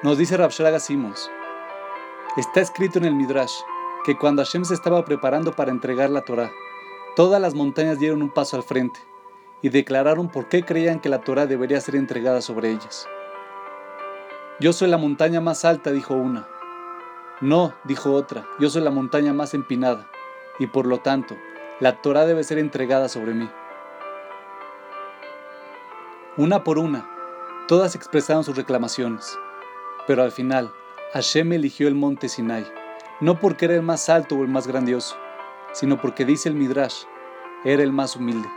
Nos dice Rabshraga Simons, está escrito en el Midrash que cuando Hashem se estaba preparando para entregar la Torah, todas las montañas dieron un paso al frente y declararon por qué creían que la Torah debería ser entregada sobre ellas. Yo soy la montaña más alta, dijo una. No, dijo otra, yo soy la montaña más empinada, y por lo tanto, la Torah debe ser entregada sobre mí. Una por una, todas expresaron sus reclamaciones. Pero al final, Hashem eligió el monte Sinai, no porque era el más alto o el más grandioso, sino porque dice el Midrash, era el más humilde.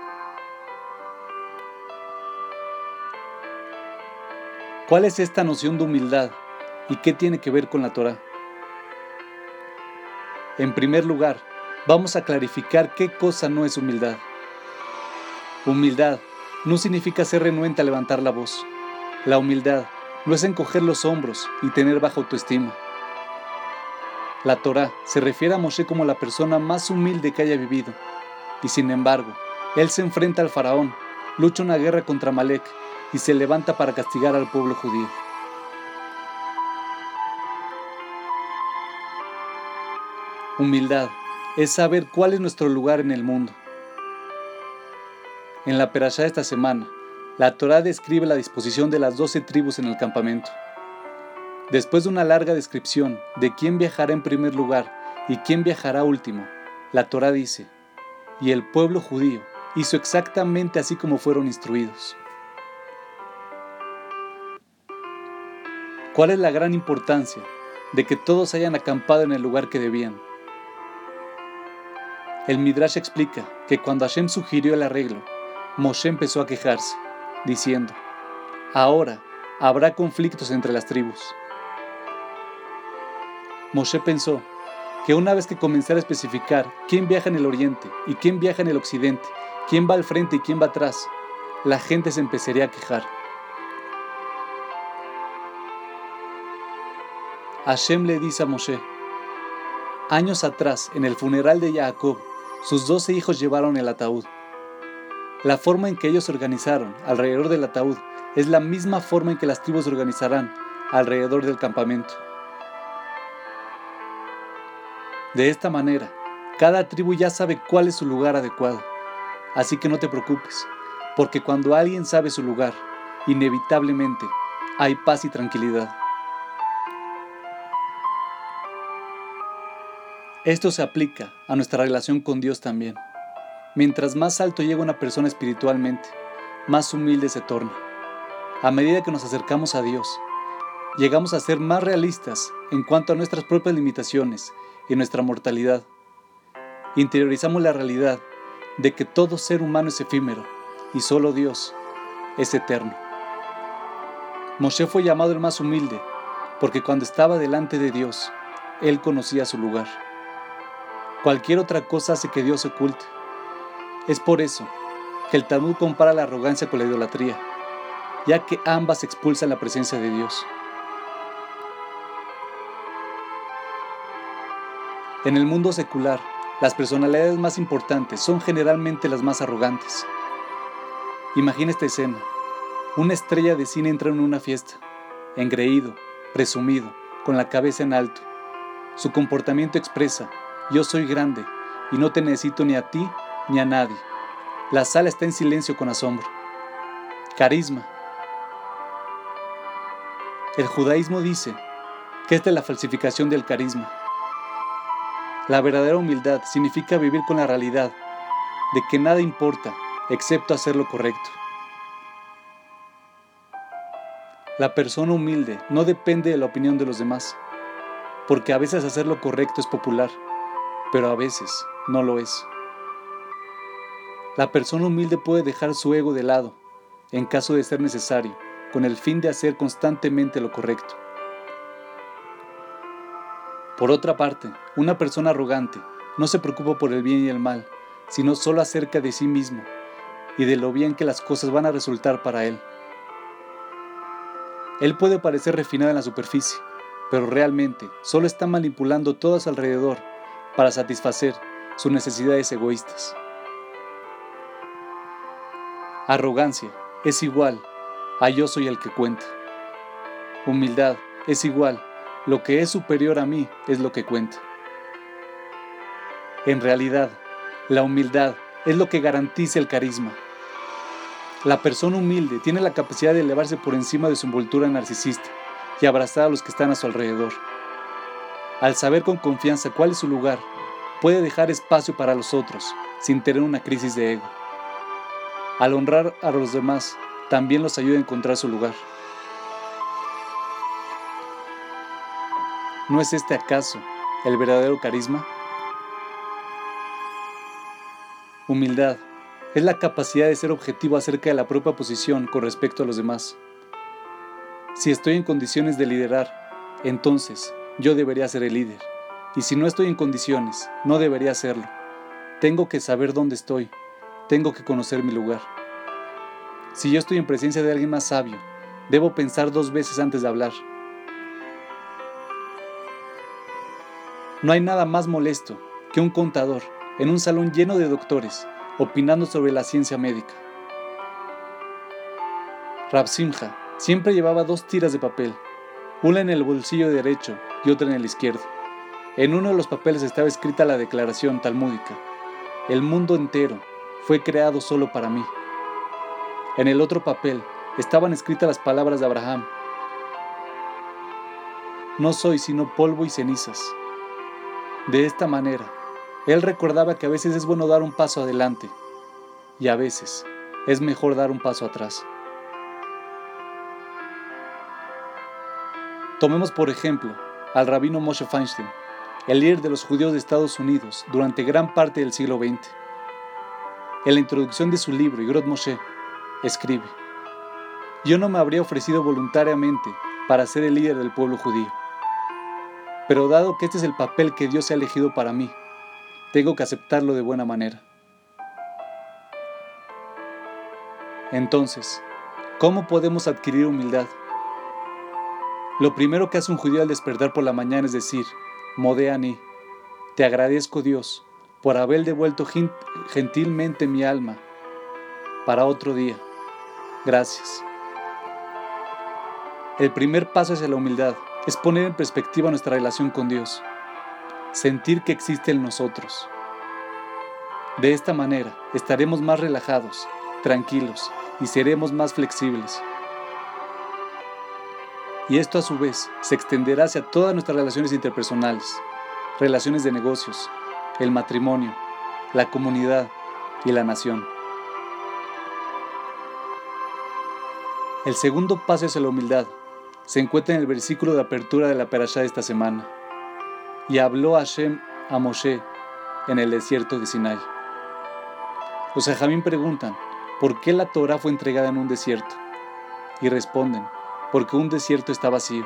¿Cuál es esta noción de humildad y qué tiene que ver con la Torah? En primer lugar, vamos a clarificar qué cosa no es humildad. Humildad no significa ser renuente a levantar la voz. La humildad no es encoger los hombros y tener baja autoestima. La Torah se refiere a Moshe como la persona más humilde que haya vivido, y sin embargo, él se enfrenta al faraón, lucha una guerra contra Malek y se levanta para castigar al pueblo judío. Humildad es saber cuál es nuestro lugar en el mundo. En la perashá esta semana, la Torá describe la disposición de las doce tribus en el campamento. Después de una larga descripción de quién viajará en primer lugar y quién viajará último, la Torá dice, y el pueblo judío hizo exactamente así como fueron instruidos. ¿Cuál es la gran importancia de que todos hayan acampado en el lugar que debían? El Midrash explica que cuando Hashem sugirió el arreglo, Moshe empezó a quejarse diciendo, ahora habrá conflictos entre las tribus. Moshe pensó que una vez que comenzara a especificar quién viaja en el oriente y quién viaja en el occidente, quién va al frente y quién va atrás, la gente se empezaría a quejar. Hashem le dice a Moshe, años atrás, en el funeral de Jacob, sus doce hijos llevaron el ataúd. La forma en que ellos se organizaron alrededor del ataúd es la misma forma en que las tribus se organizarán alrededor del campamento. De esta manera, cada tribu ya sabe cuál es su lugar adecuado. Así que no te preocupes, porque cuando alguien sabe su lugar, inevitablemente hay paz y tranquilidad. Esto se aplica a nuestra relación con Dios también. Mientras más alto llega una persona espiritualmente, más humilde se torna. A medida que nos acercamos a Dios, llegamos a ser más realistas en cuanto a nuestras propias limitaciones y nuestra mortalidad. Interiorizamos la realidad de que todo ser humano es efímero y solo Dios es eterno. Moshe fue llamado el más humilde porque cuando estaba delante de Dios, él conocía su lugar. Cualquier otra cosa hace que Dios se oculte. Es por eso que el Talmud compara la arrogancia con la idolatría, ya que ambas expulsan la presencia de Dios. En el mundo secular, las personalidades más importantes son generalmente las más arrogantes. Imagina esta escena. Una estrella de cine entra en una fiesta, engreído, presumido, con la cabeza en alto. Su comportamiento expresa, yo soy grande y no te necesito ni a ti ni a nadie. La sala está en silencio con asombro. Carisma. El judaísmo dice que esta es la falsificación del carisma. La verdadera humildad significa vivir con la realidad de que nada importa excepto hacer lo correcto. La persona humilde no depende de la opinión de los demás, porque a veces hacer lo correcto es popular, pero a veces no lo es. La persona humilde puede dejar su ego de lado, en caso de ser necesario, con el fin de hacer constantemente lo correcto. Por otra parte, una persona arrogante no se preocupa por el bien y el mal, sino solo acerca de sí mismo y de lo bien que las cosas van a resultar para él. Él puede parecer refinado en la superficie, pero realmente solo está manipulando todo a alrededor para satisfacer sus necesidades egoístas. Arrogancia es igual a yo soy el que cuenta. Humildad es igual, lo que es superior a mí es lo que cuenta. En realidad, la humildad es lo que garantiza el carisma. La persona humilde tiene la capacidad de elevarse por encima de su envoltura narcisista y abrazar a los que están a su alrededor. Al saber con confianza cuál es su lugar, puede dejar espacio para los otros sin tener una crisis de ego. Al honrar a los demás, también los ayuda a encontrar su lugar. ¿No es este acaso el verdadero carisma? Humildad es la capacidad de ser objetivo acerca de la propia posición con respecto a los demás. Si estoy en condiciones de liderar, entonces yo debería ser el líder. Y si no estoy en condiciones, no debería serlo. Tengo que saber dónde estoy. Tengo que conocer mi lugar. Si yo estoy en presencia de alguien más sabio, debo pensar dos veces antes de hablar. No hay nada más molesto que un contador en un salón lleno de doctores opinando sobre la ciencia médica. Rab Simha siempre llevaba dos tiras de papel, una en el bolsillo derecho y otra en el izquierdo. En uno de los papeles estaba escrita la declaración talmúdica, el mundo entero fue creado solo para mí. En el otro papel estaban escritas las palabras de Abraham, no soy sino polvo y cenizas. De esta manera, él recordaba que a veces es bueno dar un paso adelante y a veces es mejor dar un paso atrás. Tomemos por ejemplo al rabino Moshe Feinstein, el líder de los judíos de Estados Unidos durante gran parte del siglo XX. En la introducción de su libro, Igrot Moshe, escribe, Yo no me habría ofrecido voluntariamente para ser el líder del pueblo judío, pero dado que este es el papel que Dios ha elegido para mí, tengo que aceptarlo de buena manera. Entonces, ¿cómo podemos adquirir humildad? Lo primero que hace un judío al despertar por la mañana es decir, Modeani, te agradezco Dios por haber devuelto gentilmente mi alma para otro día. Gracias. El primer paso hacia la humildad es poner en perspectiva nuestra relación con Dios sentir que existe en nosotros. De esta manera estaremos más relajados, tranquilos y seremos más flexibles. Y esto a su vez se extenderá hacia todas nuestras relaciones interpersonales, relaciones de negocios, el matrimonio, la comunidad y la nación. El segundo paso hacia la humildad se encuentra en el versículo de apertura de la perashá de esta semana. Y habló Hashem a Moshe en el desierto de Sinai. Los ajamín preguntan, ¿por qué la Torah fue entregada en un desierto? Y responden, porque un desierto está vacío.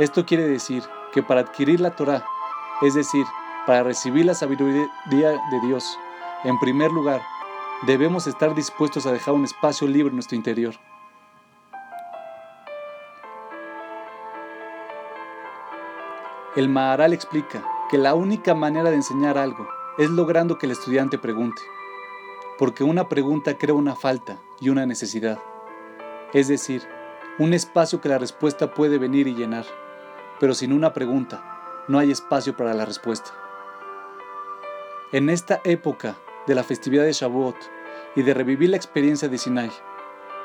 Esto quiere decir que para adquirir la Torah, es decir, para recibir la sabiduría de Dios, en primer lugar, debemos estar dispuestos a dejar un espacio libre en nuestro interior. El Maharal explica que la única manera de enseñar algo es logrando que el estudiante pregunte, porque una pregunta crea una falta y una necesidad, es decir, un espacio que la respuesta puede venir y llenar, pero sin una pregunta no hay espacio para la respuesta. En esta época de la festividad de Shavuot y de revivir la experiencia de Sinai,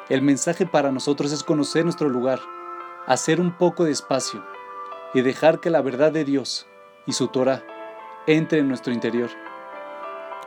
el mensaje para nosotros es conocer nuestro lugar, hacer un poco de espacio y dejar que la verdad de Dios y su Torah entre en nuestro interior.